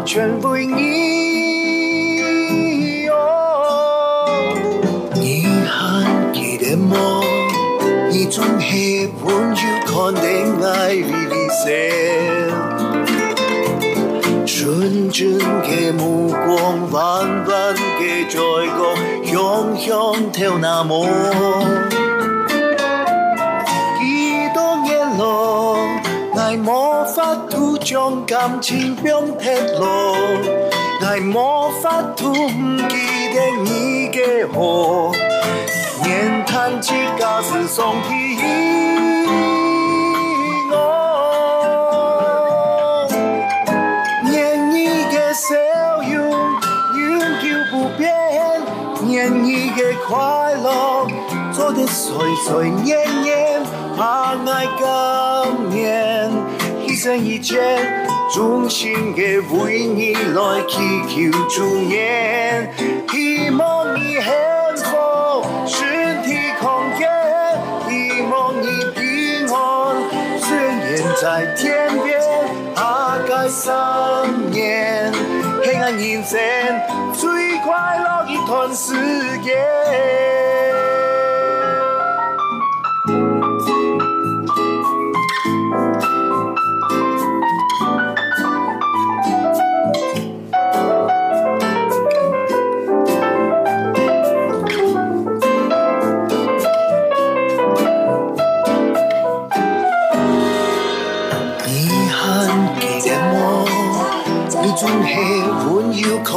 完全为你哦，你還記得麼？你總係溫柔看的愛微微笑，纯真的目光，彎彎嘅嘴角，香香跳那麼。幾多年咯，愛無法度將感情變鐵路，愛無法度唔記得你嘅好，年談起家事送提我，念你嘅笑容永久不變，念你嘅快乐做得歲歲年年，怕愛今年，犧牲一切，衷心嘅為你来祈求祝愿，希望你幸福，身体康健，希望你平安，雖然在天邊，下界三年，平安人生最快樂一段时间。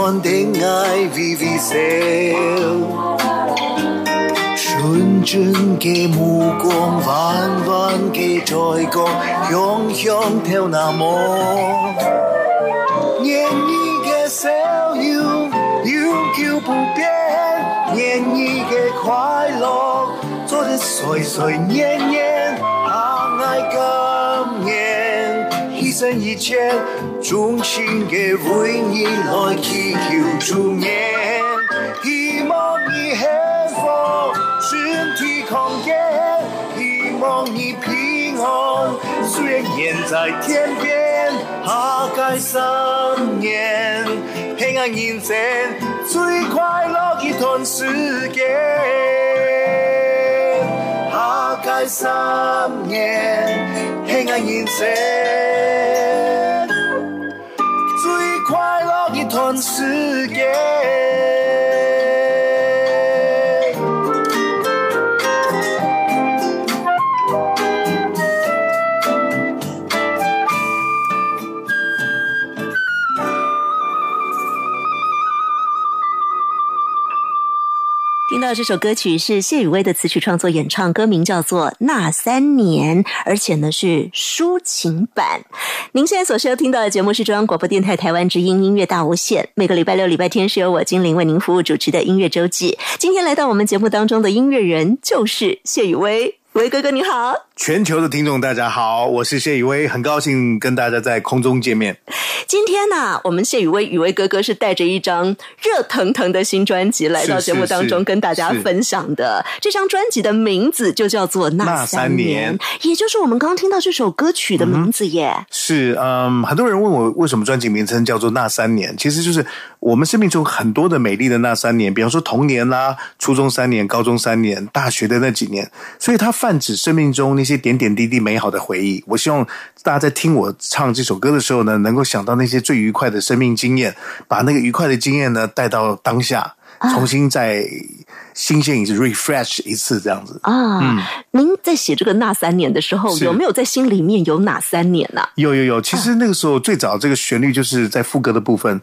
看的愛微微笑，純真嘅目光，彎彎嘅嘴角，香香跳那麼。念你嘅笑容永久不變，念你嘅快樂做得歲歲年年，怕愛今牲一切，衷心嘅为你来祈求祝願，希望你幸福，身体康健，希望你平安，雖然遠在天边，下界三年，平安人间最快樂一段时间，三年，平安人生最快乐一段时间。这首歌曲是谢雨薇的词曲创作演唱，歌名叫做《那三年》，而且呢是抒情版。您现在所收听到的节目是中央广播电台台湾之音音乐大无限，每个礼拜六、礼拜天是由我精灵为您服务主持的音乐周记。今天来到我们节目当中的音乐人就是谢雨薇，薇哥哥你好。全球的听众大家好，我是谢雨薇，很高兴跟大家在空中见面。今天呢，我们谢雨薇雨薇哥哥是带着一张热腾腾的新专辑来到节目当中跟大家分享的。这张专辑的名字就叫做《那三年》，也就是我们刚刚听到这首歌曲的名字耶。是，嗯，很多人问我为什么专辑名称叫做《那三年》，其实就是我们生命中很多的美丽的那三年，比方说童年啦、初中三年、高中三年、大学的那几年，所以它泛指生命中。一些点点滴滴美好的回忆，我希望大家在听我唱这首歌的时候呢，能够想到那些最愉快的生命经验，把那个愉快的经验呢带到当下，重新再新鲜一次，refresh 一次这样子啊。嗯，您在写这个那三年的时候，有没有在心里面有哪三年呢？有有有，其实那个时候最早这个旋律就是在副歌的部分，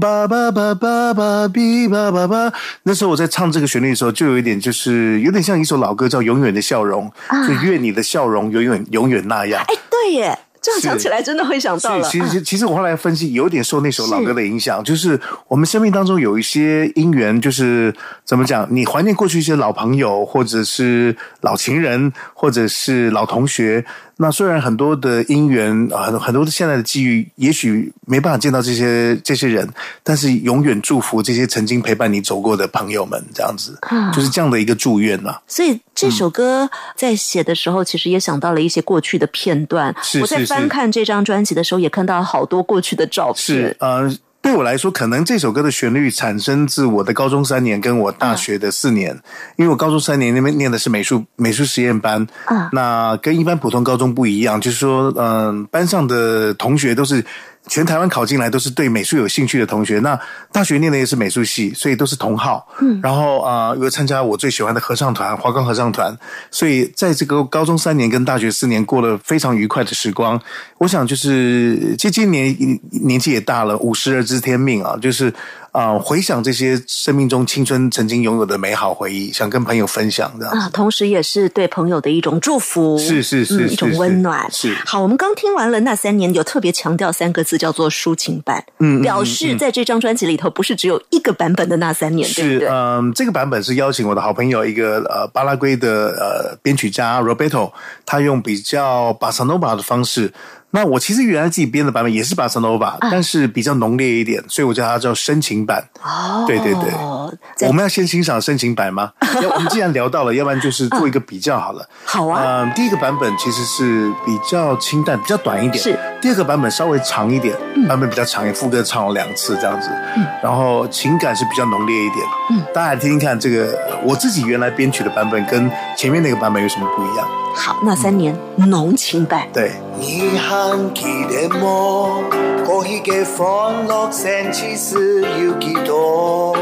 叭叭叭叭叭哔叭叭叭。那时候我在唱这个旋律的时候，就有一点就是有点像一首老歌，叫《永远的笑容》，就愿你的笑容永远永远那样。哎，对耶。这样讲起来，真的会想到了。其实，其实我后来分析，有点受那首老歌的影响，就是我们生命当中有一些因缘，就是怎么讲？你怀念过去一些老朋友，或者是老情人，或者是老同学。那虽然很多的因缘啊，很很多的现在的机遇，也许没办法见到这些这些人，但是永远祝福这些曾经陪伴你走过的朋友们，这样子，就是这样的一个祝愿嘛。所以这首歌在写的时候，其实也想到了一些过去的片段。我在翻看这张专辑的时候，也看到好多过去的照片。是呃。对我来说，可能这首歌的旋律产生自我的高中三年，跟我大学的四年。因为我高中三年那边念的是美术美术实验班，那跟一般普通高中不一样，就是说，嗯，班上的同学都是。全台湾考进来都是对美术有兴趣的同学，那大学念的也是美术系，所以都是同号。嗯，然后啊，又参加我最喜欢的合唱团——华冈合唱团，所以在这个高中三年跟大学四年过了非常愉快的时光。我想，就是这今年年纪也大了，五十而知天命啊，就是。啊，回想这些生命中青春曾经拥有的美好回忆，想跟朋友分享的啊，同时也是对朋友的一种祝福，是是是，一种温暖。是好，我们刚听完了那三年，有特别强调三个字，叫做抒情版，嗯，表示在这张专辑里头不是只有一个版本的那三年，对不对？嗯，这个版本是邀请我的好朋友一个呃巴拉圭的呃编曲家 Roberto，他用比较巴萨诺巴的方式。那我其实原来自己编的版本也是巴塞诺瓦，但是比较浓烈一点，所以我叫它叫深情版。哦，对对对，我们要先欣赏深情版吗？要我们既然聊到了，要不然就是做一个比较好了。好啊，嗯，第一个版本其实是比较清淡，比较短一点。是，第二个版本稍微长一点，版本比较长，副歌唱了两次这样子。嗯，然后情感是比较浓烈一点。嗯，大家来听听看，这个我自己原来编曲的版本跟前面那个版本有什么不一样？好，那三年浓情版。对。你还记得么？过去嘅欢乐生其实有几多？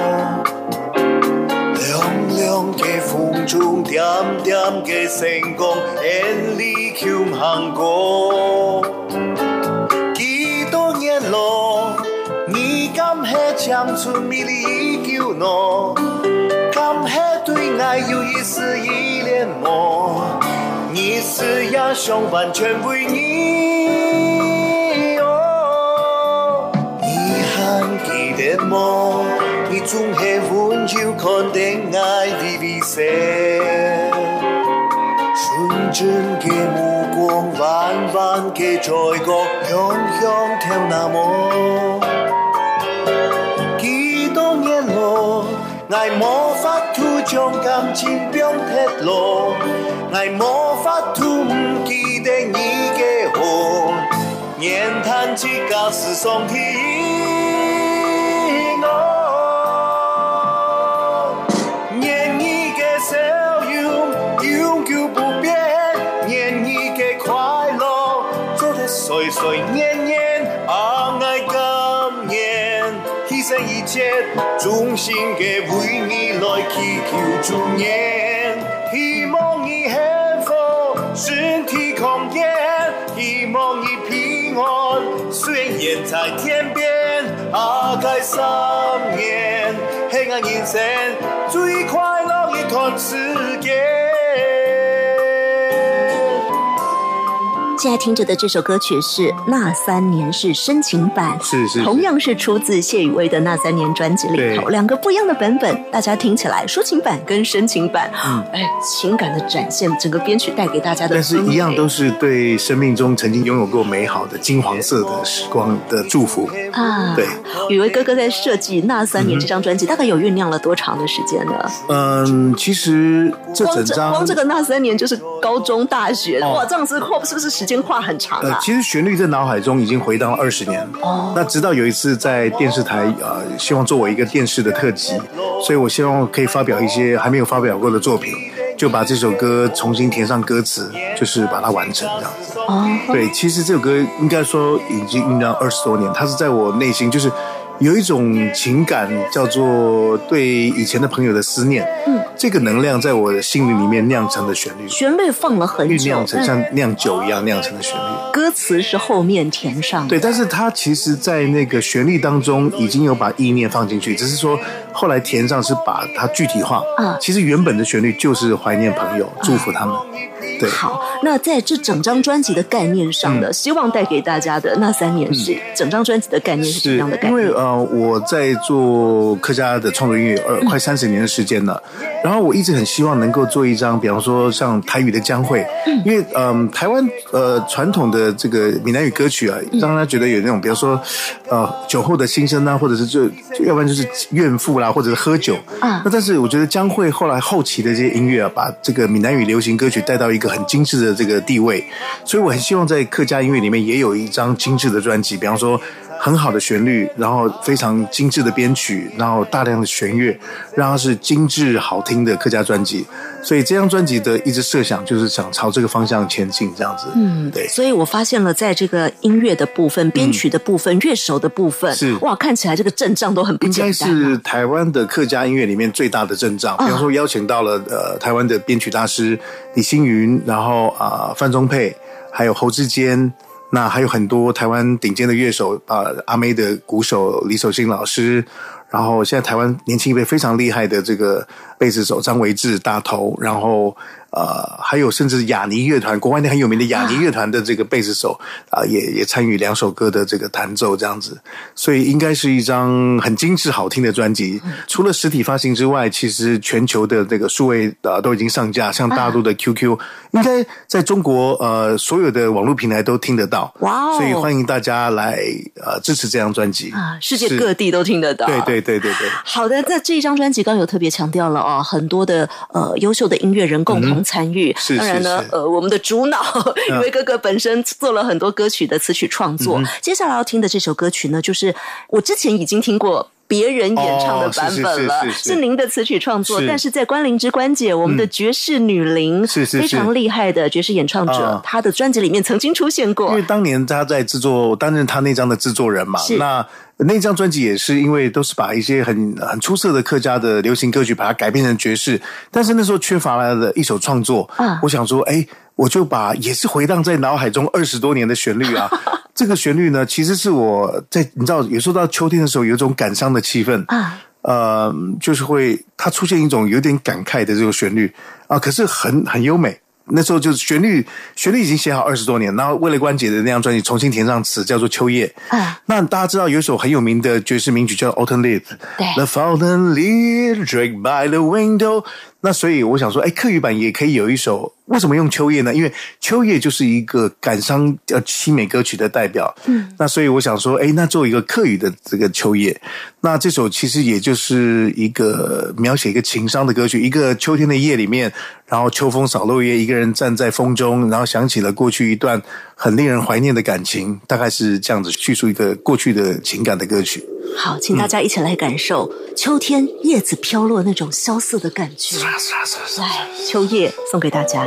凉凉嘅风中，点点嘅星光，眼里求行过。敢系长春美丽依旧喏？敢系对爱有一丝依恋么？你是英雄，完全为你哦。你还记得么？你总系温柔看定爱的微笑，纯真的目光，弯弯的嘴角，香香跳那么。爱无法度将感情表贴落。爱无法度唔记得你嘅好，念叹起假使上天哦，念你嘅笑容永久不变，念你嘅快乐做得岁岁年年，爱今年牺牲一切，衷心嘅为你来祈求祝愿。希望你幸福，身体康健；希望你平安，虽然在天边。阿盖三年，黑暗人生最快乐。一段时间。现在听着的这首歌曲是《那三年》，是深情版，是是是。同样是出自谢雨薇的《那三年》专辑里头，两个不一样的版本，大家听起来抒情版跟深情版，哎，情感的展现，整个编曲带给大家的，嗯但是一样都是对生命中曾经拥有过美好的金黄色的时光的祝福。啊，对，雨薇哥哥在设计《那三年》这张专辑，大概有酝酿了多长的时间呢？嗯，其实这整张光这个那三年就是高中、大学，哦。哇，这样子跨是不是时间跨很长呃啊，？其实旋律在脑海中已经回荡了二十年。哦那直到有一次在电视台，呃，希望做我一个电视的特辑，所以我希望可以发表一些还没有发表过的作品，就把这首歌重新填上歌词，就是把它完成这样子。哦，对，其实这首歌应该说已经酝酿二十多年，它是在我内心就是。有一种情感叫做对以前的朋友的思念，嗯，这个能量在我的心灵里面酿成的旋律，旋律放了很酝久，酿成像酿酒一样酿成的旋律。歌词是后面填上的。对，但是它其实，在那个旋律当中已经有把意念放进去，只是说后来填上是把它具体化。啊其实原本的旋律就是怀念朋友，祝福他们。对，好，那在这整张专辑的概念上呢，希望带给大家的那三年是整张专辑的概念是什么样的概念？因为呃，我在做客家的创作音乐二快三十年的时间了，然后我一直很希望能够做一张，比方说像台语的江会，嗯。因为嗯、台湾呃传统的这个闽南语歌曲啊，嗯。让大家觉得有那种，比方说呃酒后的心声啊，或者是就就要不然就是怨妇啦，或者是喝酒啊那但是我觉得江蕙后来后期的这些音乐啊，把这个闽南语流行歌曲带到一个很精致的这个地位，所以我很希望在客家音乐里面也有一张精致的专辑，比方说。很好的旋律，然后非常精致的编曲，然后大量的弦乐，让它是精致好听的客家专辑。所以这张专辑的一直设想就是想朝这个方向前进，这样子。嗯，对。所以我发现了，在这个音乐的部分、编曲的部分、乐手的部分，嗯是哇，看起来这个阵仗都很不应该简单、啊。是台湾的客家音乐里面最大的阵仗，比方说邀请到了呃台湾的编曲大师李星云，然后啊、范宗沛，还有侯志坚，那还有很多台湾顶尖的乐手啊、阿妹的鼓手李守信老师，然后现在台湾年轻一辈非常厉害的这个贝斯手张维志大头，然后呃还有甚至雅尼乐团，国外那很有名的雅尼乐团的这个贝斯手啊、也也参与两首歌的这个弹奏这样子，所以应该是一张很精致好听的专辑。除了实体发行之外，其实全球的这个数位呃都已经上架，像大陆的 QQ，、应该在中国呃所有的网络平台都听得到。哇哦所以欢迎大家来呃支持这张专辑啊，世界各地都听得到。对对对对对。好的，那这一张专辑刚刚有特别强调了哦，很多的呃优秀的音乐人共同参与。当然呢呃，我们的主脑 因为哥哥本身做了很多歌曲的词曲创作。接下来要听的这首歌曲呢，就是我之前已经听过。别人演唱的哦版本了，是是是是您的词曲创作，是但是在关灵之关姐，我们的爵士女伶，是非常厉害的爵士演唱者啊，她的专辑里面曾经出现过因为当年她在制作，我担任她那张的制作人嘛。那那张专辑也是因为都是把一些很很出色的客家的流行歌曲，把它改编成爵士。但是那时候缺乏了一首创作，啊我想说，哎，我就把也是回荡在脑海中二十多年的旋律啊。这个旋律呢，其实是我在你知道，有时候到秋天的时候，有一种感伤的气氛啊。呃，就是会它出现一种有点感慨的这个旋律啊，可是很很优美。那时候就是旋律，旋律已经写好二十多年，然后为了关姐的那张专辑重新填上词，叫做《秋叶》。啊那大家知道有一首很有名的爵士名曲叫《Autumn Leaf》对，The fallen leaf drake by the window。那所以我想说，哎，客语版也可以有一首。为什么用秋叶呢？因为秋叶就是一个感伤呃凄美歌曲的代表。嗯，那所以我想说，哎，那作为一个客语的这个秋叶，那这首其实也就是一个描写一个情伤的歌曲。一个秋天的夜里面，然后秋风扫落叶，一个人站在风中，然后想起了过去一段很令人怀念的感情，大概是这样子叙述一个过去的情感的歌曲。好，请大家一起来感受秋天叶子飘落那种萧瑟的感觉。来，秋叶送给大家。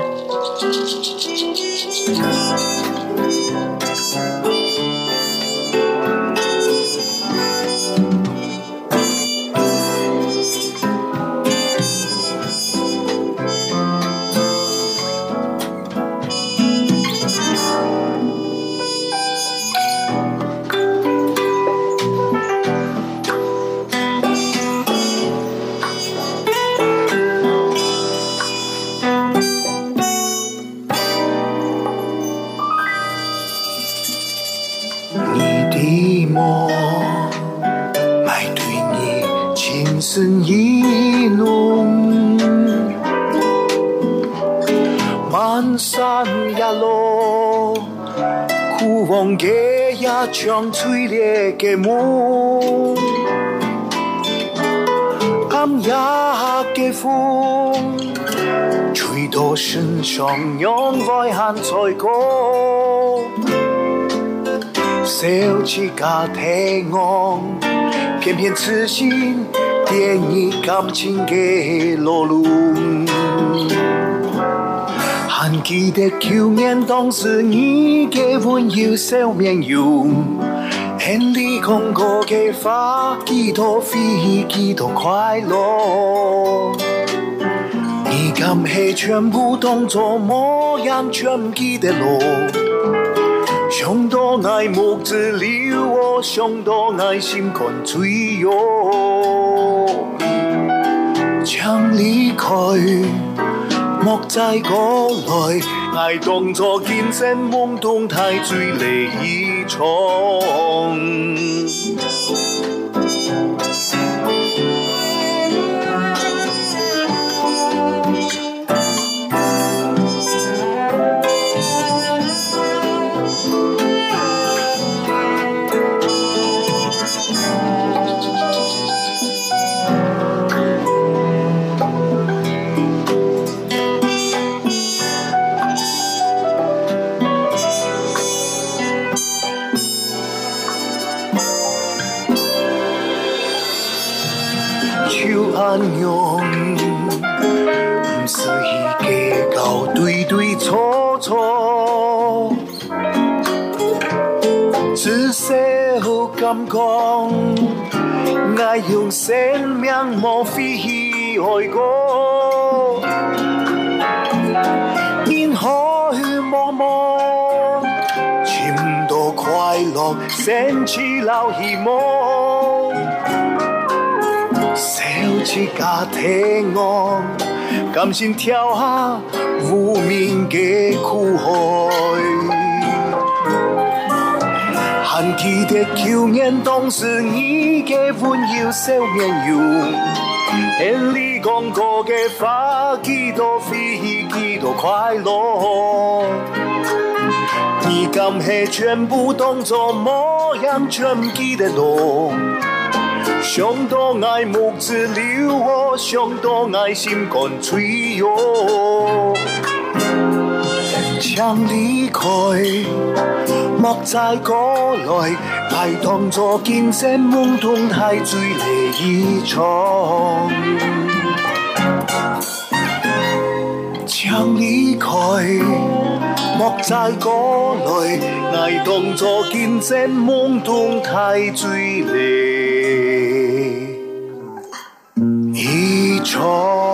情意浓，漫山一路，枯黄的一场吹裂的梦，暗夜的风，吹到身上让外寒在过。小气家庭安，偏偏痴心。点你感情嘅路路。还记得去年当时你嘅温柔笑面容，眼里讲过嘅话，几多飞，几多快乐。你敢系全部当作模样，全记得落全唔记得咯。想到爱木子留我，上多爱心肝脆哟，将离开。莫再过来，爱当作见证梦动太醉离一场。只小感讲，爱用生命莫非去爱过，因海茫茫，寻到快乐，升起老希望。小起家庭我，甘心跳下无名嘅苦海。还记得去年当时你嘅温柔笑面容，眼里讲过嘅话，几多飞，几多快乐。你敢系全部当作模样，全记得咯。想到爱木子留我，想到爱心肝脆哟。将离开，莫再过来，爱当作见证梦动太醉离一场。将离开，莫再过来，爱当作见证梦动太醉离。一场。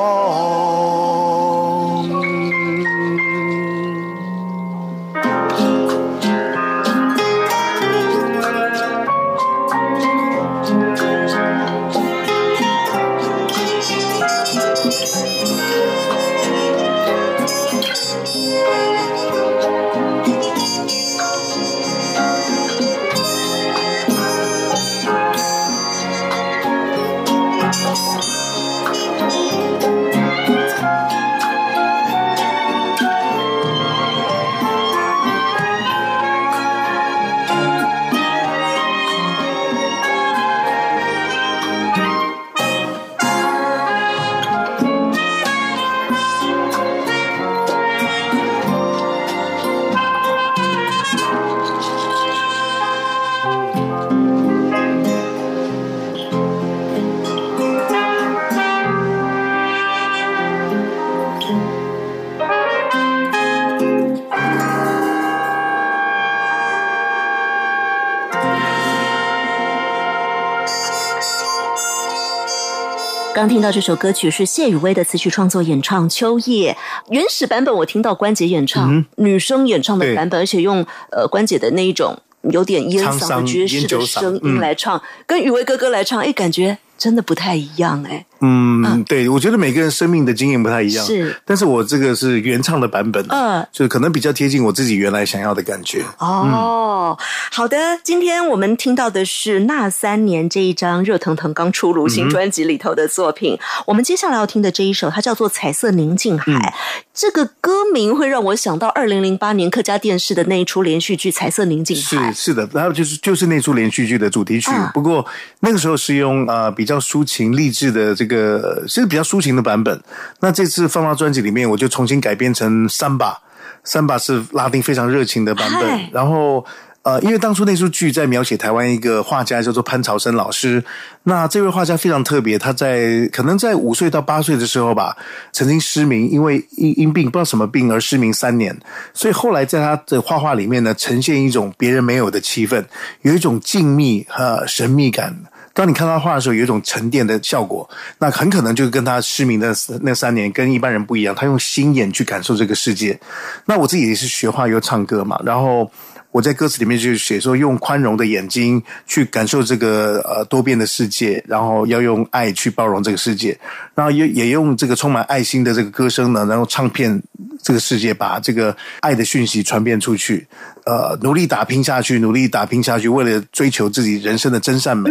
听到这首歌曲是谢雨薇的词曲创作演唱《秋叶》，原始版本我听到关姐演唱，嗯女生演唱的版本，而且用呃关姐的那一种有点烟嗓的爵士的声音嗯。来唱，跟雨薇哥哥来唱，哎，感觉真的不太一样哎。嗯，对，我觉得每个人生命的经验不太一样，是，但是我这个是原唱的版本，嗯，就是可能比较贴近我自己原来想要的感觉。哦，好的，今天我们听到的是那三年这一张热腾腾刚出炉新专辑里头的作品，我们接下来要听的这一首，它叫做《彩色宁静海》，这个歌名会让我想到二零零八年客家电视的那一出连续剧《彩色宁静海》，是是的，然后就是就是那出连续剧的主题曲，不过那个时候是用呃比较抒情励志的这个是。比较抒情的版本，那这次放到专辑里面，我就重新改编成三把，三把是拉丁非常热情的版本。然后，呃，因为当初那出剧在描写台湾一个画家叫做潘朝生老师，那这位画家非常特别，他在可能在五岁到八岁的时候吧，曾经失明，因为因因病不知道什么病而失明三年，所以后来在他的画画里面呢，呈现一种别人没有的气氛，有一种静谧和神秘感。当你看他画的时候，有一种沉淀的效果，那很可能就跟他失明的那三年跟一般人不一样。他用心眼去感受这个世界。那我自己也是学画又唱歌嘛，然后。我在歌词里面就写说，用宽容的眼睛去感受这个呃多变的世界，然后要用爱去包容这个世界，然后也也用这个充满爱心的这个歌声呢，然后唱遍这个世界，把这个爱的讯息传遍出去。呃，努力打拼下去，努力打拼下去，为了追求自己人生的真善美。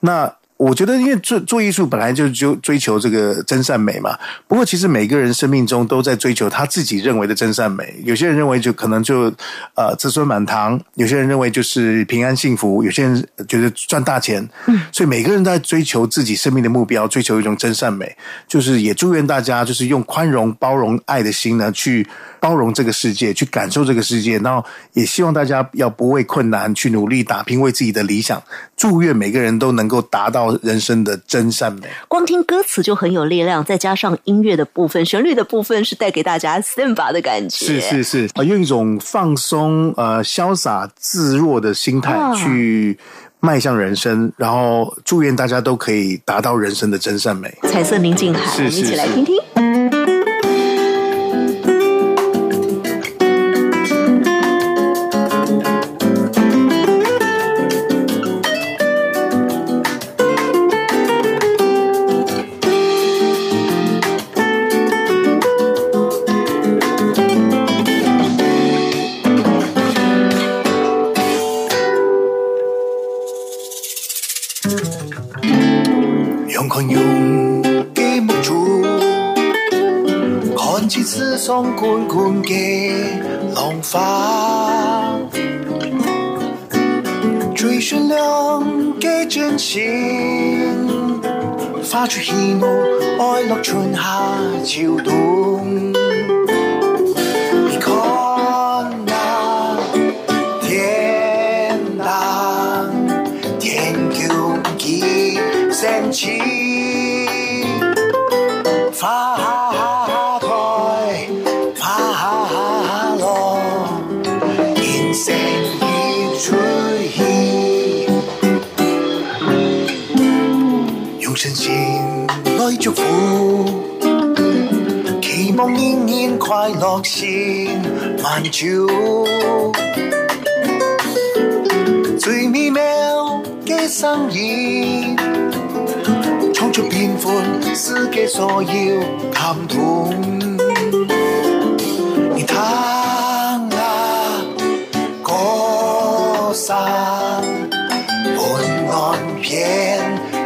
那。我觉得，因为做做艺术本来就就追求这个真善美嘛。不过，其实每个人生命中都在追求他自己认为的真善美。有些人认为就可能就呃子孙满堂，有些人认为就是平安幸福，有些人觉得赚大钱。嗯，所以每个人都在追求自己生命的目标，追求一种真善美。就是也祝愿大家，就是用宽容、包容、爱的心呢，去包容这个世界，去感受这个世界。然后，也希望大家要不畏困难，去努力打拼，为自己的理想。祝愿每个人都能够达到。人生的真善美，光听歌词就很有力量，再加上音乐的部分、旋律的部分，是带给大家 samba 的感觉。是是是，啊，用一种放松、呃，潇洒自若的心态去迈向人生，然后祝愿大家都可以达到人生的真善美。彩色宁静海，我们一起来听听。滚滚的浪花，追寻两个真心，发出希望，爱乐，春夏秋冬。万久。最美妙嘅生意，创出变换世界所有感动。你听啊，歌声温暖遍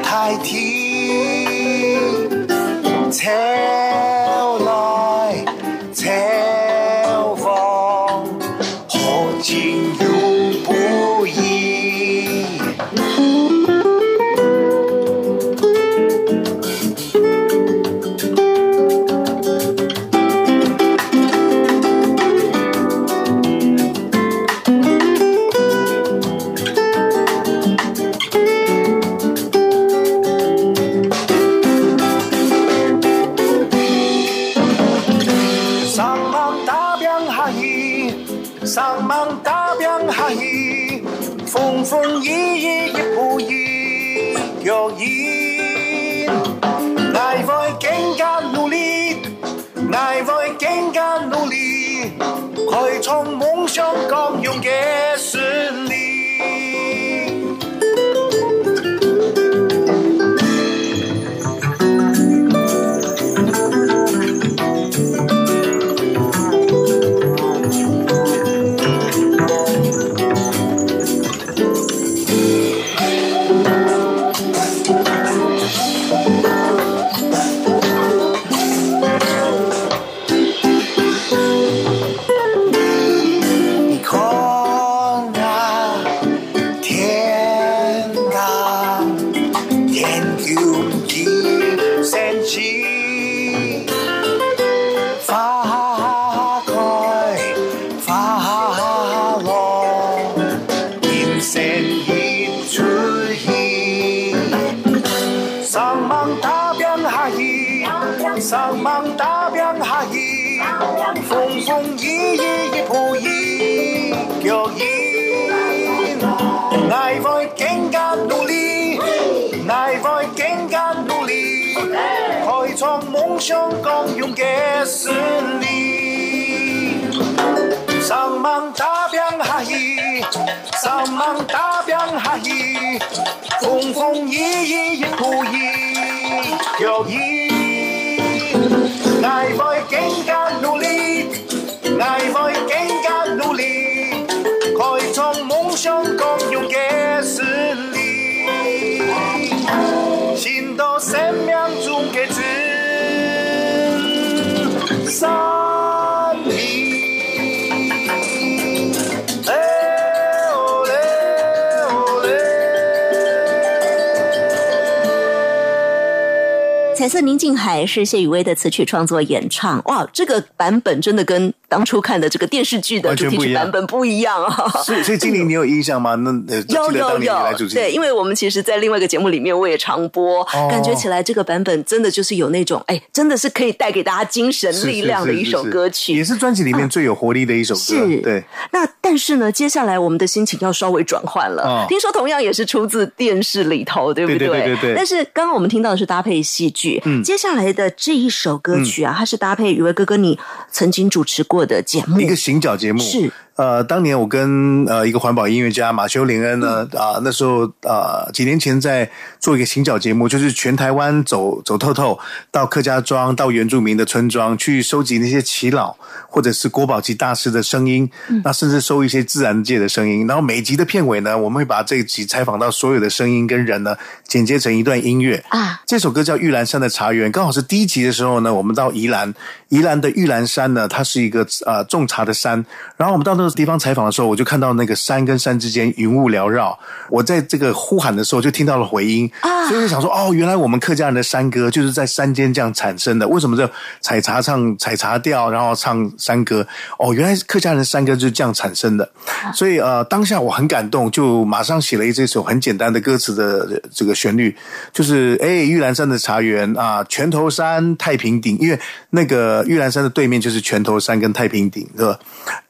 太天。风雨雨亦不易，有意。爱会更加努力，爱会更加努力，快从梦想共真色宁静海是谢雨薇的词曲创作演唱，哇，这个版本真的跟当初看的这个电视剧的主题曲版本不一样啊！所以，所以金玲，你有印象吗？那呃，有有有，对，因为我们其实，在另外一个节目里面，我也常播，哦。感觉起来这个版本真的就是有那种，哎，真的是可以带给大家精神力量的一首歌曲，也是专辑里面最有活力的一首歌。是。对，那但是呢，接下来我们的心情要稍微转换了。哦。听说同样也是出自电视里头，对不对对对对对。但是刚刚我们听到的是搭配戏剧，嗯，接下来的这一首歌曲啊，它是搭配雨薇哥哥你曾经主持过的节目，一个行脚节目。是。呃，当年我跟呃一个环保音乐家马修林恩呢，嗯啊、那时候呃几年前在做一个行脚节目，就是全台湾走走透透，到客家庄、到原住民的村庄去收集那些耆老或者是国宝级大师的声音，嗯那甚至收一些自然界的声音。然后每集的片尾呢，我们会把这一集采访到所有的声音跟人呢，剪接成一段音乐啊。这首歌叫《玉兰山的茶园》，刚好是第一集的时候呢，我们到宜兰，宜兰的玉兰山呢，它是一个呃种茶的山。然后我们到那个地方采访的时候，我就看到那个山跟山之间云雾缭绕。我在这个呼喊的时候，就听到了回音啊所以就想说，哦，原来我们客家人的山歌就是在山间这样产生的。为什么这采茶唱采茶调，然后唱山歌？哦，原来客家人的山歌就是这样产生的。所以呃，当下我很感动，就马上写了一这首很简单的歌词的这个旋律，就是哎，玉兰山的茶园啊，拳头山、太平顶，因为那个玉兰山的对面就是拳头山跟太平顶，是吧？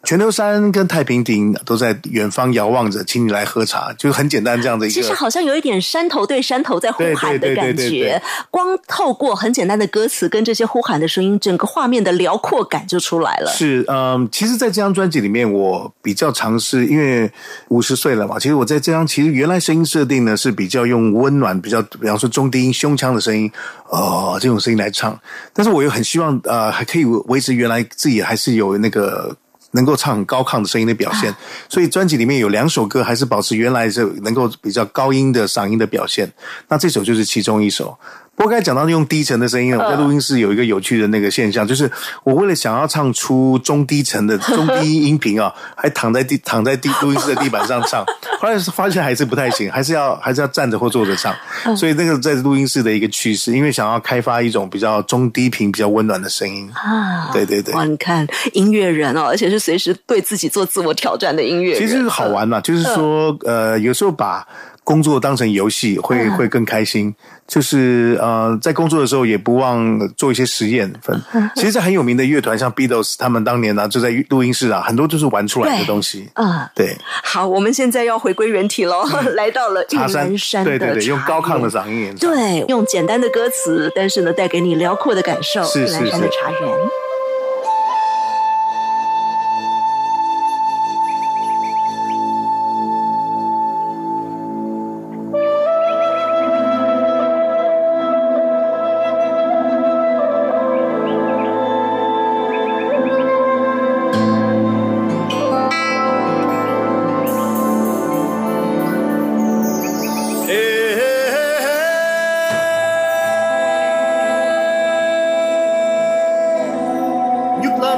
拳头山跟太平顶都在远方遥望着，请你来喝茶，就是很简单这样的一个。其实好像有一点山头对山头在呼喊的感觉，光透过很简单的歌词跟这些呼喊的声音，整个画面的辽阔感就出来了。是，嗯，其实，在这张专辑里面，我比较尝试，因为五十岁了嘛，其实我在这张其实原来声音设定呢是比较用温暖，比较比方说中低音、胸腔的声音，哦，这种声音来唱，但是我又很希望，呃，还可以维持原来自己还是有那个。能够唱很高亢的声音的表现，所以专辑里面有两首歌还是保持原来这能够比较高音的嗓音的表现，那这首就是其中一首。不过刚才讲到用低沉的声音，我在录音室有一个有趣的那个现象，就是我为了想要唱出中低沉的 中低音音频啊，还躺在地躺在地录音室的地板上唱，后来发现还是不太行，还是要还是要站着或坐着唱。所以那个在录音室的一个趋势，因为想要开发一种比较中低频、比较温暖的声音。啊，对对对。哇，你看音乐人哦，而且是随时对自己做自我挑战的音乐人，其实好玩嘛，就是说，呃，有时候把工作当成游戏，会会更开心。就是呃，在工作的时候也不忘做一些实验。分，其实，在很有名的乐团，像 Beatles，他们当年呢、就在录音室啊，很多都是玩出来的东西。啊。对，好，我们现在要回归原体喽，来到了玉兰山，的对对对，用高亢的嗓音演唱。对，用简单的歌词，但是呢，带给你辽阔的感受。是是玉兰山的茶园。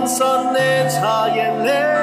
玉兰山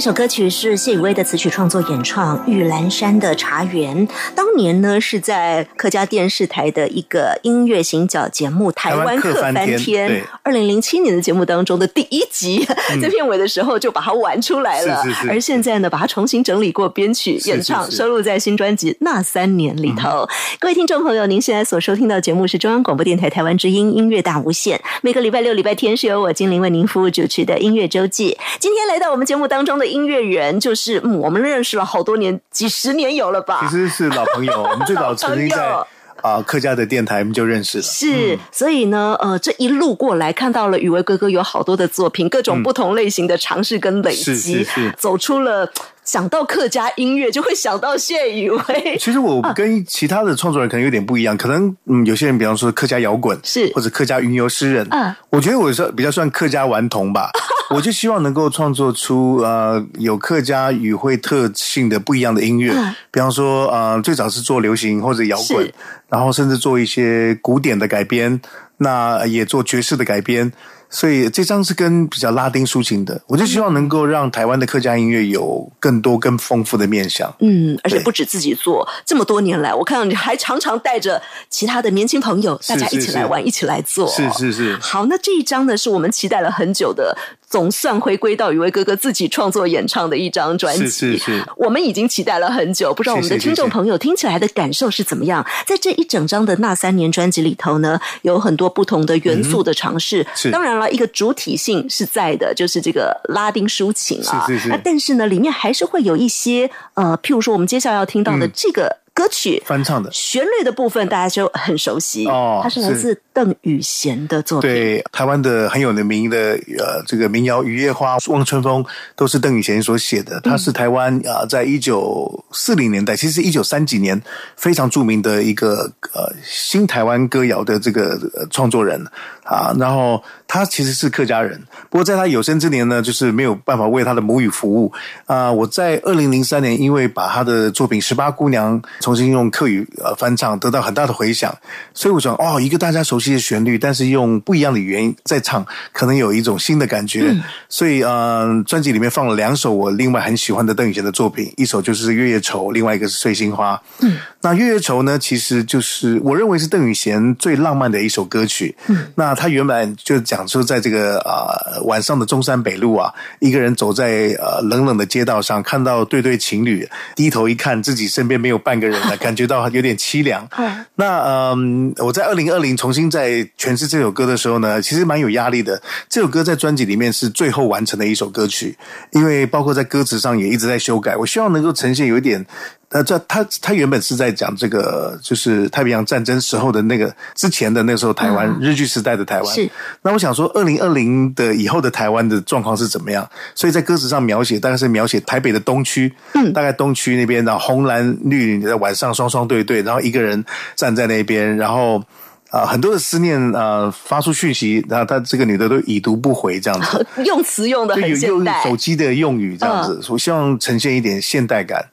这首歌曲是谢雨薇的词曲创作演唱，玉兰山的茶园。当年呢是在客家电视台的一个音乐行脚节目《台湾客翻天》，二零零七年的节目当中的第一集，在片尾的时候就把它玩出来了。而现在呢，把它重新整理过编曲演唱，收录在新专辑《那三年》里头。各位听众朋友，您现在所收听到的节目是中央广播电台台湾之音音乐大无限。每个礼拜六、礼拜天是由我精灵为您服务主持的音乐周记。今天来到我们节目当中的。音乐人就是嗯，我们认识了好多年，几十年有了吧？其实是老朋友，我们最早曾经在啊客家的电台，我们就认识了。是，所以呢，呃，这一路过来看到了宇威哥哥有好多的作品，各种不同类型的尝试跟累积，走出了。想到客家音乐，就会想到谢宇威。其实我跟其他的创作人可能有点不一样，可能嗯，有些人比方说客家摇滚是，或者客家云游诗人，嗯，我觉得我是比较算客家顽童吧。我就希望能够创作出呃有客家语汇特性的不一样的音乐，比方说呃最早是做流行或者摇滚，然后甚至做一些古典的改编，那也做爵士的改编。所以这张是跟比较拉丁抒情的，我就希望能够让台湾的客家音乐有更多、更丰富的面向。嗯，而且不止自己做，这么多年来，我看到你还常常带着其他的年轻朋友，大家一起来玩，一起来做。是是是。好，那这一张呢，是我们期待了很久的。总算回归到雨薇哥哥自己创作演唱的一张专辑，是是是，我们已经期待了很久，不知道我们的听众朋友听起来的感受是怎么样？在这一整张的那三年专辑里头呢，有很多不同的元素的尝试，当然了，一个主体性是在的，就是这个拉丁抒情啊，那但是呢，里面还是会有一些呃，譬如说我们接下来要听到的这个。歌曲翻唱的旋律的部分，大家就很熟悉哦。它是来自邓雨贤的作品，对台湾的很有名的呃，这个民谣《雨夜花》《望春风》都是邓雨贤所写的。他是台湾啊，在一九四零年代，其实一九三几年非常著名的一个呃新台湾歌谣的这个创作人啊。然后他其实是客家人，不过在他有生之年呢，就是没有办法为他的母语服务啊。我在二零零三年，因为把他的作品《十八姑娘》从重新用客语呃翻唱，得到很大的回响。所以我想，哦，一个大家熟悉的旋律，但是用不一样的语言在唱，可能有一种新的感觉。所以，呃，专辑里面放了两首我另外很喜欢的邓雨贤的作品，一首就是《月夜愁》，另外一个是《碎心花》。嗯，那《月夜愁》呢，其实就是我认为是邓雨贤最浪漫的一首歌曲。嗯，那他原本就讲说，在这个啊晚上的中山北路啊，一个人走在呃冷冷的街道上，看到对对情侣低头一看，自己身边没有半个 感觉到有点凄凉。那嗯，我在二零二零重新在诠释这首歌的时候呢，其实蛮有压力的。这首歌在专辑里面是最后完成的一首歌曲，因为包括在歌词上也一直在修改。我希望能够呈现有一点。呃，这他他原本是在讲这个，就是太平洋战争时候的那个之前的那时候台湾日据时代的台湾。是。那我想说，二零二零的以后的台湾的状况是怎么样？所以在歌词上描写，大概是描写台北的东区，嗯，大概东区那边，然后红蓝绿在晚上双双对对，然后一个人站在那边，然后啊，很多的思念啊，发出讯息，然后他这个女的都已读不回这样子，用词用的很现代，手机的用语这样子，我希望呈现一点现代感。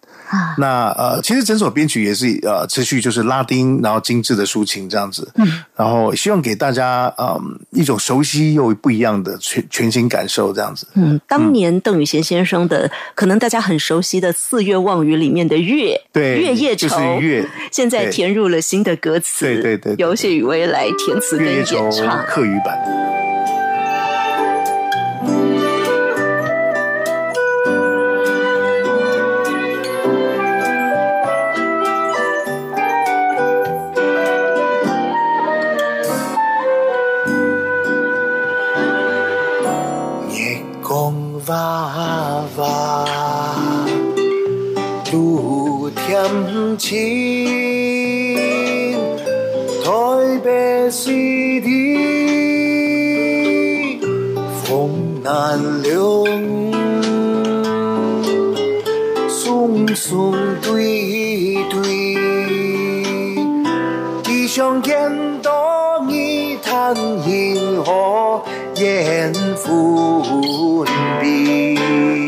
那呃，其实整首编曲也是呃，持续就是拉丁，然后精致的抒情这样子，嗯，然后希望给大家嗯一种熟悉又不一样的全全新感受这样子。嗯，当年邓宇贤先生的可能大家很熟悉的《四月望雨》里面的月，对，月夜愁，月，现在填入了新的歌词，对对对，由谢雨薇来填词跟演唱，客语版。哇哇，路天晴，台北水地风难凉，松松对对，地上见到你谈银河烟雾。心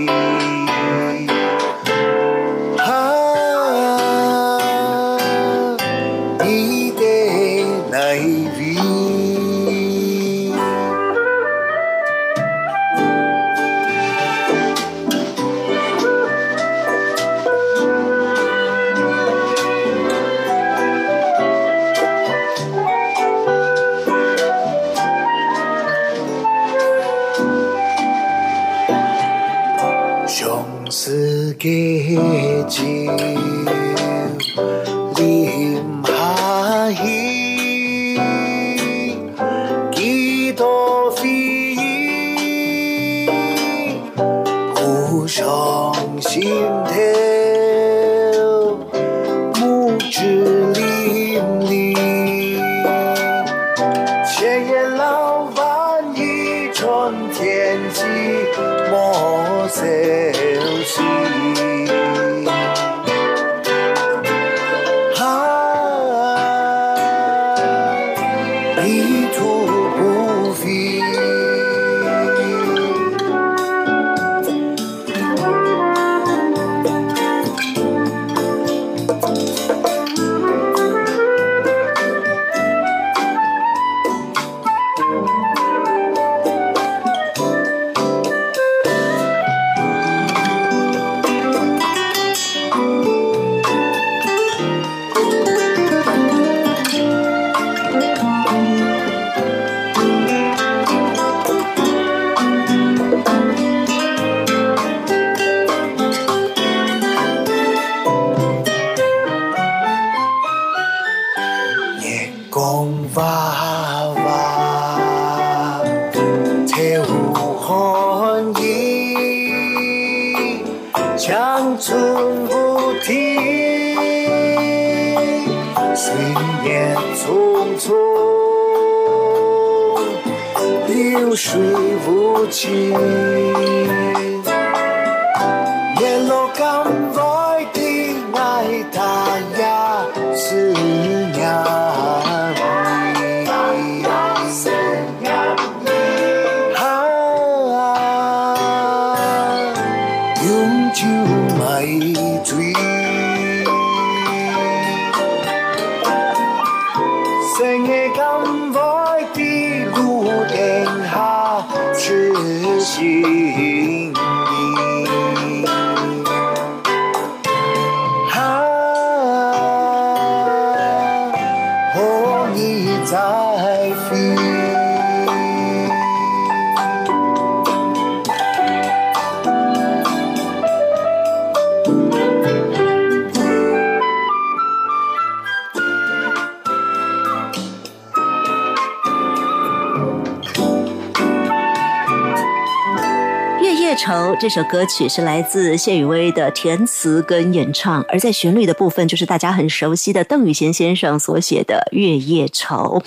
这首歌曲是来自谢雨薇的填词跟演唱，而在旋律的部分就是大家很熟悉的邓宇贤先生所写的《月夜愁》。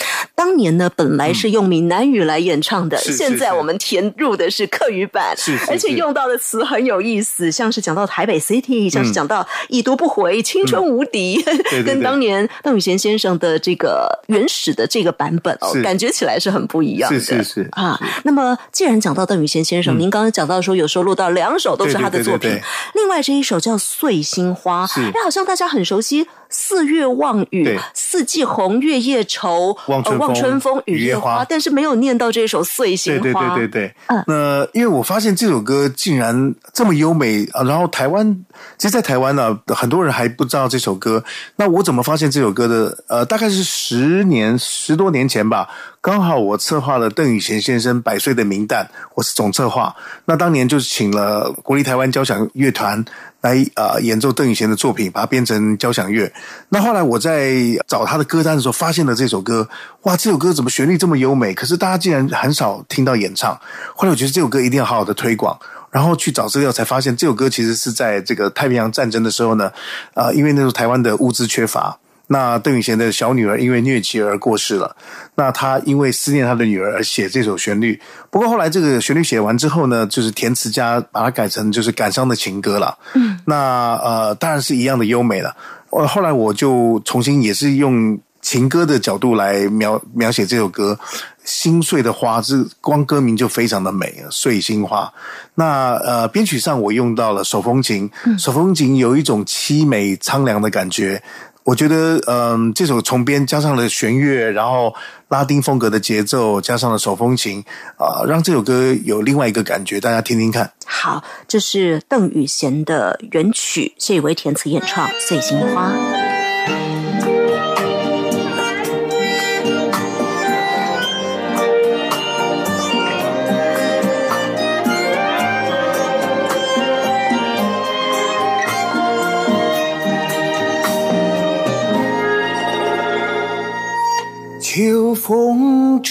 当年呢，本来是用闽南语来演唱的，现在我们填入的是客语版，是是是。而且用到的词很有意思，像是讲到台北 City，像是讲到已读不回、青春无敌，跟当年邓宇贤先生的这个原始的这个版本哦，感觉起来是很不一样的。是是是啊，那么既然讲到邓宇贤先生，您刚刚讲到说有时候录到两首都是他的作品，另外这一首叫《碎心花》，哎，好像大家很熟悉。四月望雨，四季红，月夜愁，呃望望春风春风，雨夜花但是没有念到这首碎心对花。对对对对，嗯那因为我发现这首歌竟然这么优美啊，然后台湾其实，在台湾呢，很多人还不知道这首歌。那我怎么发现这首歌的？呃，大概是十年十多年前吧，刚好我策划了邓宇贤先生百岁的名旦，我是总策划。那当年就是请了国立台湾交响乐团来呃演奏邓宇贤的作品，把它编成交响乐。那后来我在找他的歌单的时候，发现了这首歌，哇，这首歌怎么旋律这么优美？可是大家竟然很少听到演唱。后来我觉得这首歌一定要好好的推广。然后去找资料，才发现这首歌其实是在这个太平洋战争的时候呢，啊，因为那时候台湾的物资缺乏，那邓宇贤的小女儿因为疟疾而过世了，那他因为思念他的女儿而写这首旋律。不过后来这个旋律写完之后呢，就是填词家把它改成就是感伤的情歌了。嗯，那呃，当然是一样的优美了。呃，后来我就重新也是用情歌的角度来描描写这首歌。心碎的花，这光歌名就非常的美，碎心花。那呃，编曲上我用到了手风琴，手风琴有一种凄美苍凉的感觉。我觉得，嗯、这首重编加上了弦乐，然后拉丁风格的节奏，加上了手风琴，啊、让这首歌有另外一个感觉。大家听听看。好，这是邓宇贤的原曲，谢宇威填词演唱《碎心花》。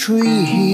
吹。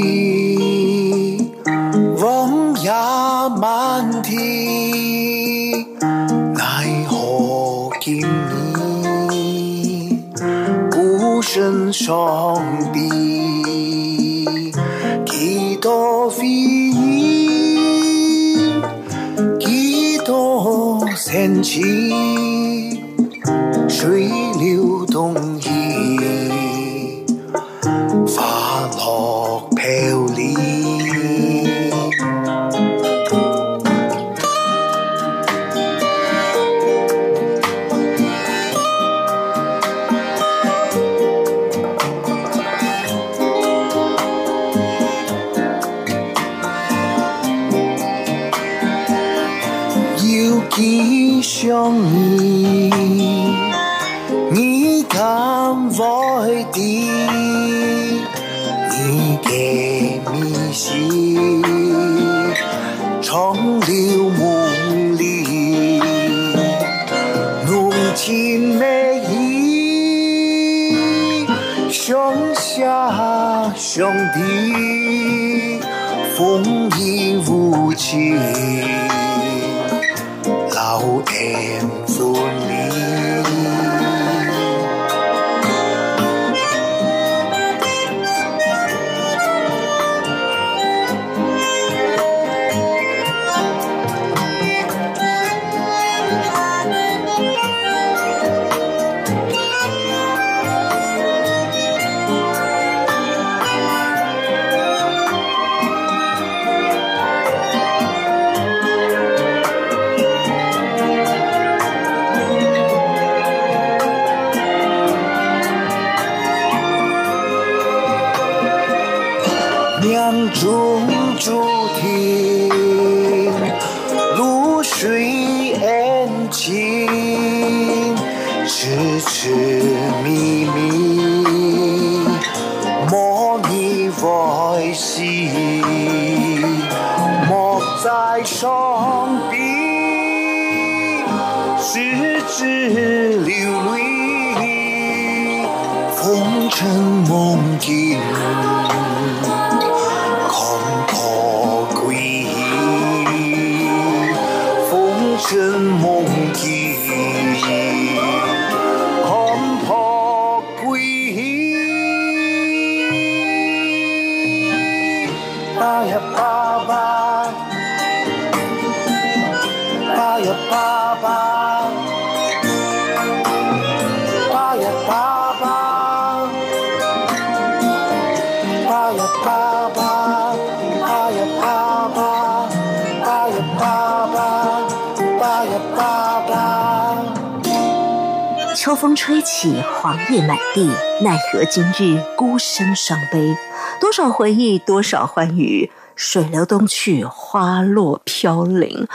叶满地，奈何今日孤身伤悲？多少回忆，多少欢愉。水流东去，花落飘零。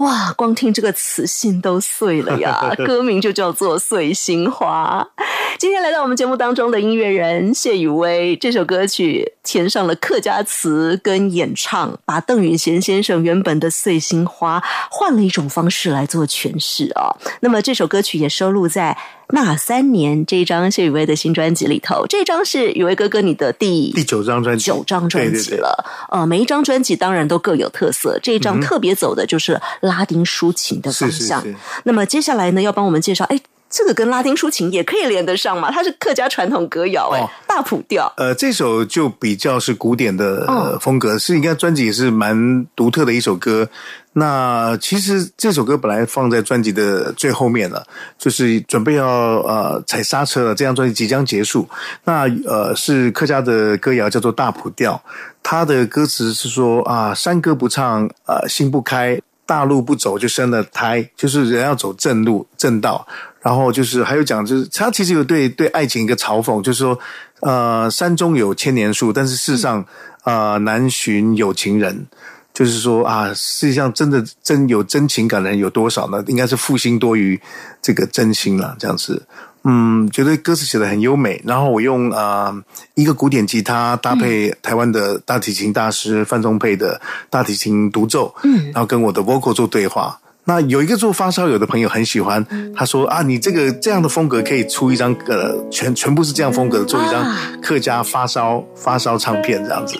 哇，光听这个词，心都碎了呀！歌名就叫做《碎心花》。今天来到我们节目当中的音乐人谢雨薇，这首歌曲填上了客家词跟演唱，把邓允贤先生原本的《碎心花》换了一种方式来做诠释啊。那么这首歌曲也收录在。那三年这一张谢雨薇的新专辑里头，这张是雨薇哥哥你的第第九张专辑，九张专辑了。对呃，每一张专辑当然都各有特色，这一张特别走的就是拉丁抒情的方向。是是是那么接下来呢，要帮我们介绍，哎，这个跟拉丁抒情也可以连得上嘛？它是客家传统歌谣，哎、哦大谱调。呃，这首就比较是古典的、哦呃风格，是应该专辑也是蛮独特的一首歌。那其实这首歌本来放在专辑的最后面了，就是准备要呃踩刹车了，这张专辑即将结束。那呃是客家的歌谣，叫做大谱调。它的歌词是说啊，山歌不唱，呃心不开，大路不走就生了胎，就是人要走正路正道。然后就是还有讲，就是他其实有对对爱情一个嘲讽，就是说，呃，山中有千年树，但是世上呃难寻有情人。就是说啊，世界上真的真有真情感的人有多少呢？应该是负心多于这个真心了，这样子。嗯，觉得歌词写的很优美，然后我用啊、呃、一个古典吉他搭配台湾的大提琴大师范宗沛的大提琴独奏，嗯，然后跟我的 vocal 做对话。那有一个做发烧友的朋友很喜欢，他说啊，你这个这样的风格可以出一张呃全全部是这样风格的，做一张客家发烧发烧唱片这样子。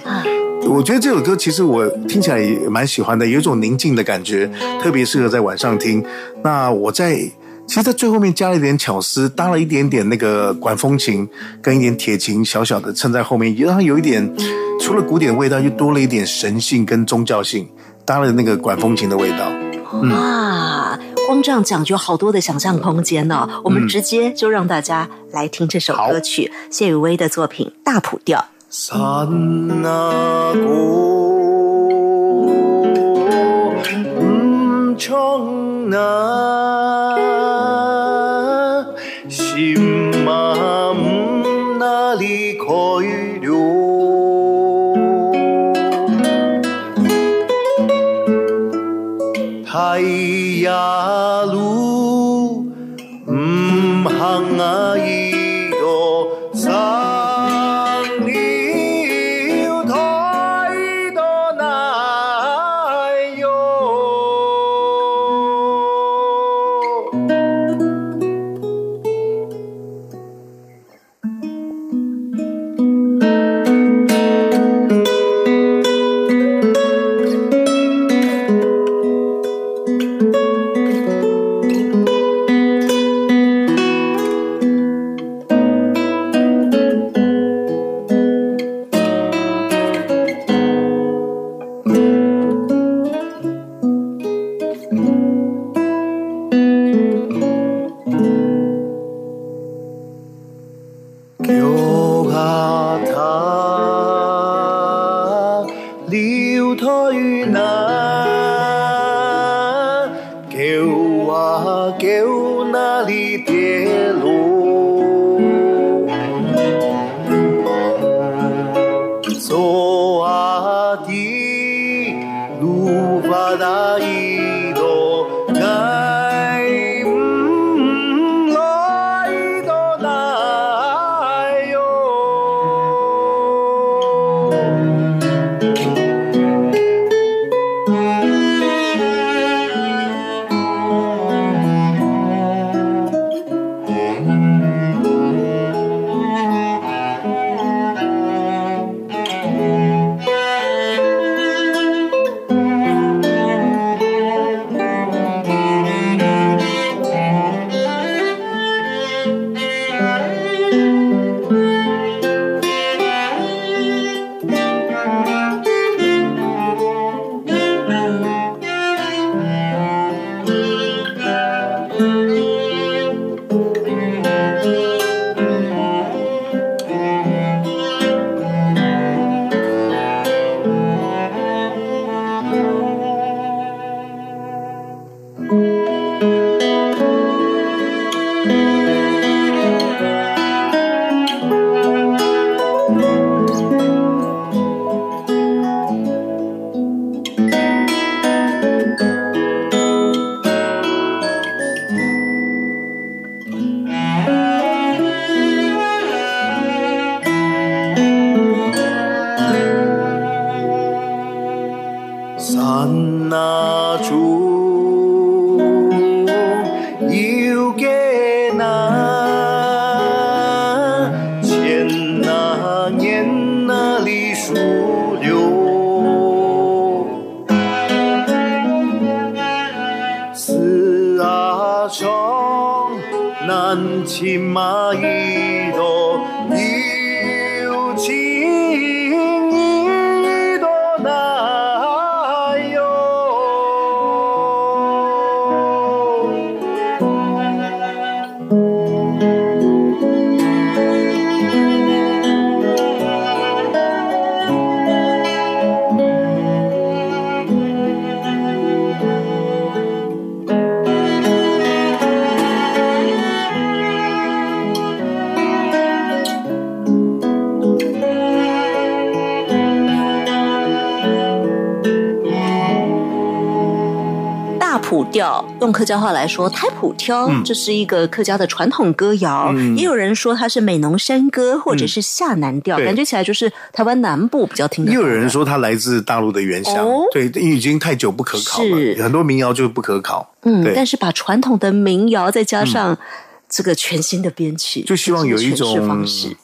我觉得这首歌其实我听起来也蛮喜欢的，有一种宁静的感觉，特别适合在晚上听。那我在其实在最后面加了一点巧思搭了一点点那个管风琴跟一点铁琴小小的衬在后面也让它有一点除了古典味道又多了一点神性跟宗教性搭了那个管风琴的味道。哇光这样讲就好多的想象空间呢我们直接就让大家来听这首歌曲谢雨薇的作品大谱调。用客家话来说，台普挑，嗯这是一个客家的传统歌谣。也有人说它是美浓山歌，或者是下南调，对感觉起来就是台湾南部比较听。也有人说它来自大陆的原乡，哦对，因为已经太久不可考了，很多民谣就不可考。嗯，对但是把传统的民谣再加上这个全新的编曲，就希望有一种方式。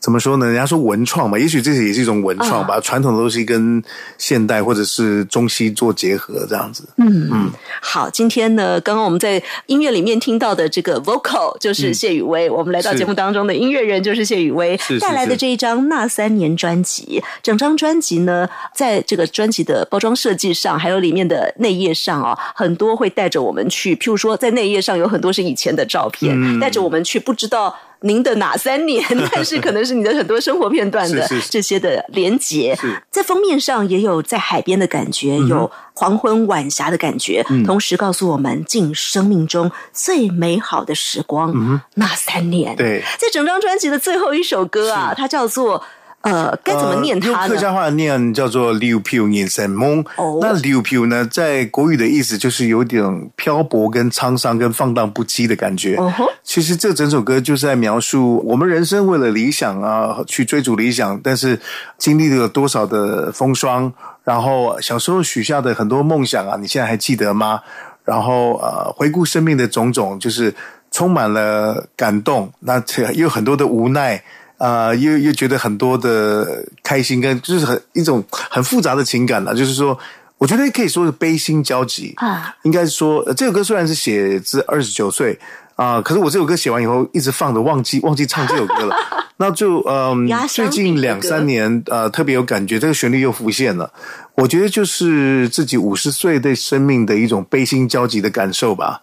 怎么说呢？人家说文创嘛，也许这也是一种文啊创吧。传统的东西跟现代或者是中西做结合，这样子。嗯嗯好，今天呢，刚刚我们在音乐里面听到的这个 vocal 就是谢宇威，我们来到节目当中的音乐人就是谢宇威是是带来的这一张《那三年》专辑。整张专辑呢，在这个专辑的包装设计上，还有里面的内页上哦，很多会带着我们去，譬如说在内页上有很多是以前的照片，嗯带着我们去不知道。您的哪三年？但是可能是你的很多生活片段的这些的连结。是，在封面上也有在海边的感觉，有黄昏晚霞的感觉，同时告诉我们尽生命中最美好的时光、那三年。对。在整张专辑的最后一首歌啊，它叫做呃，该怎么念呃用？客家话念叫做“六飘眼神梦”。哦那“六飘”呢，在国语的意思就是有点漂泊、跟沧桑、跟放荡不羁的感觉。其实这整首歌就是在描述我们人生为了理想啊，去追逐理想，但是经历了多少的风霜，然后小时候许下的很多梦想啊，你现在还记得吗？然后呃，回顾生命的种种，就是充满了感动，那也有很多的无奈。啊，又又觉得很多的开心跟就是很一种很复杂的情感了，就是说，我觉得可以说是悲心交集啊。应该说，呃这首歌虽然是写自二十九岁啊、可是我这首歌写完以后一直放着，忘记忘记唱这首歌了。那就嗯最近两三年呃特别有感觉，这个旋律又浮现了。我觉得就是自己五十岁对生命的一种悲心交集的感受吧。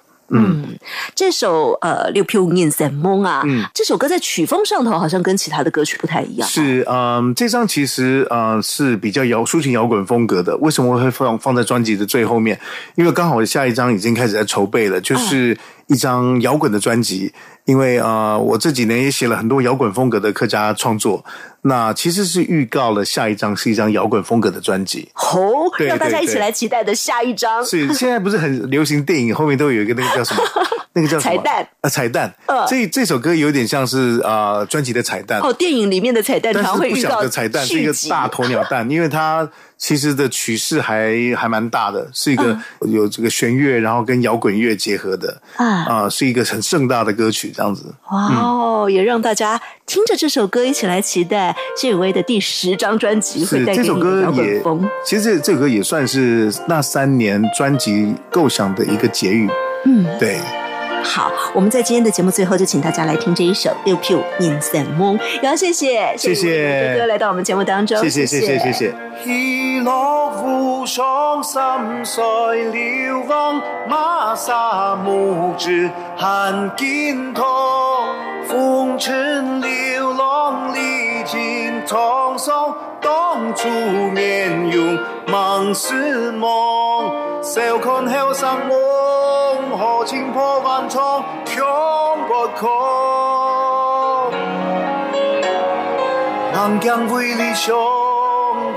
这首呃《六飘念三梦》啊，嗯这首歌在曲风上头好像跟其他的歌曲不太一样。是，嗯，这张其实呃是比较摇抒情摇滚风格的。为什么会放放在专辑的最后面？因为刚好下一张已经开始在筹备了，就是一张摇滚的专辑。因为呃，我这几年也写了很多摇滚风格的客家创作，那其实是预告了下一张是一张摇滚风格的专辑。哦，让大家一起来期待的下一张。是现在不是很流行电影后面都有一个那个叫什么？那个叫彩蛋啊，彩蛋。呃这这首歌有点像是啊、呃专辑的彩蛋。哦，电影里面的彩蛋常会遇到的彩蛋是一个大鸵鸟蛋，因为它其实的曲式还还蛮大的，是一个嗯有这个弦乐，然后跟摇滚乐结合的啊啊、是一个很盛大的歌曲，这样子。哇哦，也让大家听着这首歌一起来期待谢宇威的第十张专辑会是这首带给你的摇歌也滚风。，其实这这首歌也算是那三年专辑构想的一个结语。嗯，对，好，我们在今天的节目最后就请大家来听这一首《六 Q 念三梦》，然后谢谢谢谢哥哥来到我们节目当中，谢谢谢谢。谢谢。喜樂無雙心碎了望，馬沙木之寒金痛，風塵流浪歷經滄桑，當初面容茫是夢，笑看後生夢，何情破萬重，強不空。南疆为理想，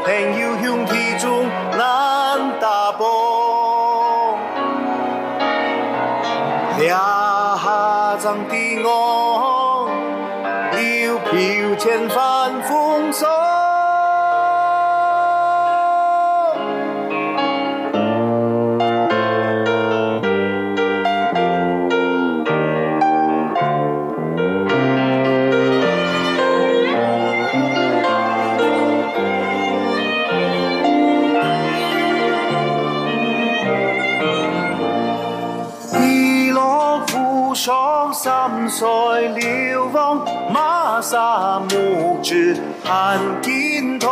朋友兄弟中难打崩。俩张的我，流飘千帆风。马沙木之寒金痛，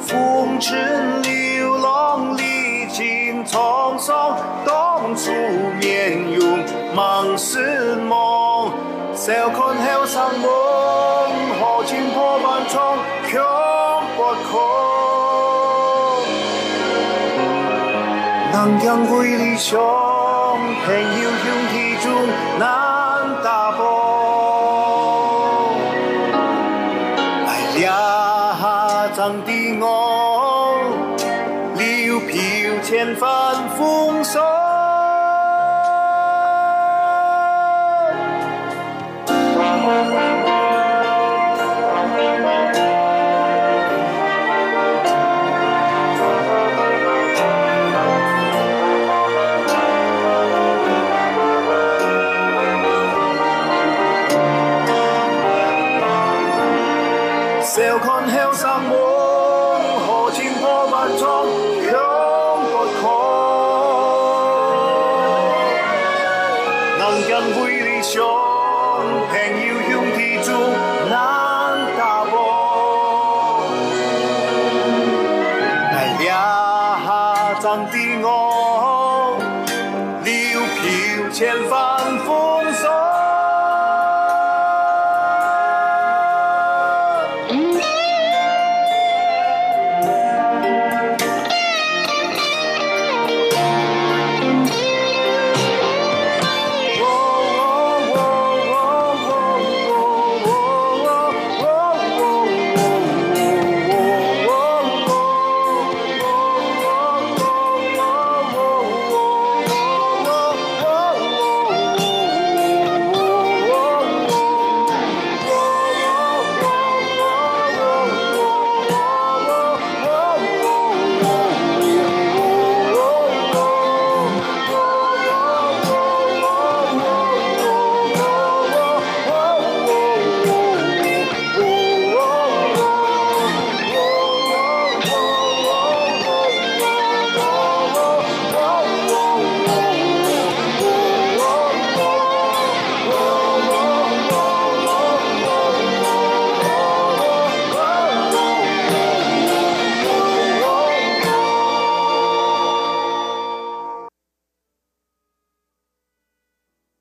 风尘流浪，历经沧桑，当初面容茫是梦，笑看后生梦，何情破万重，强不空。南疆为理想，朋友兄弟中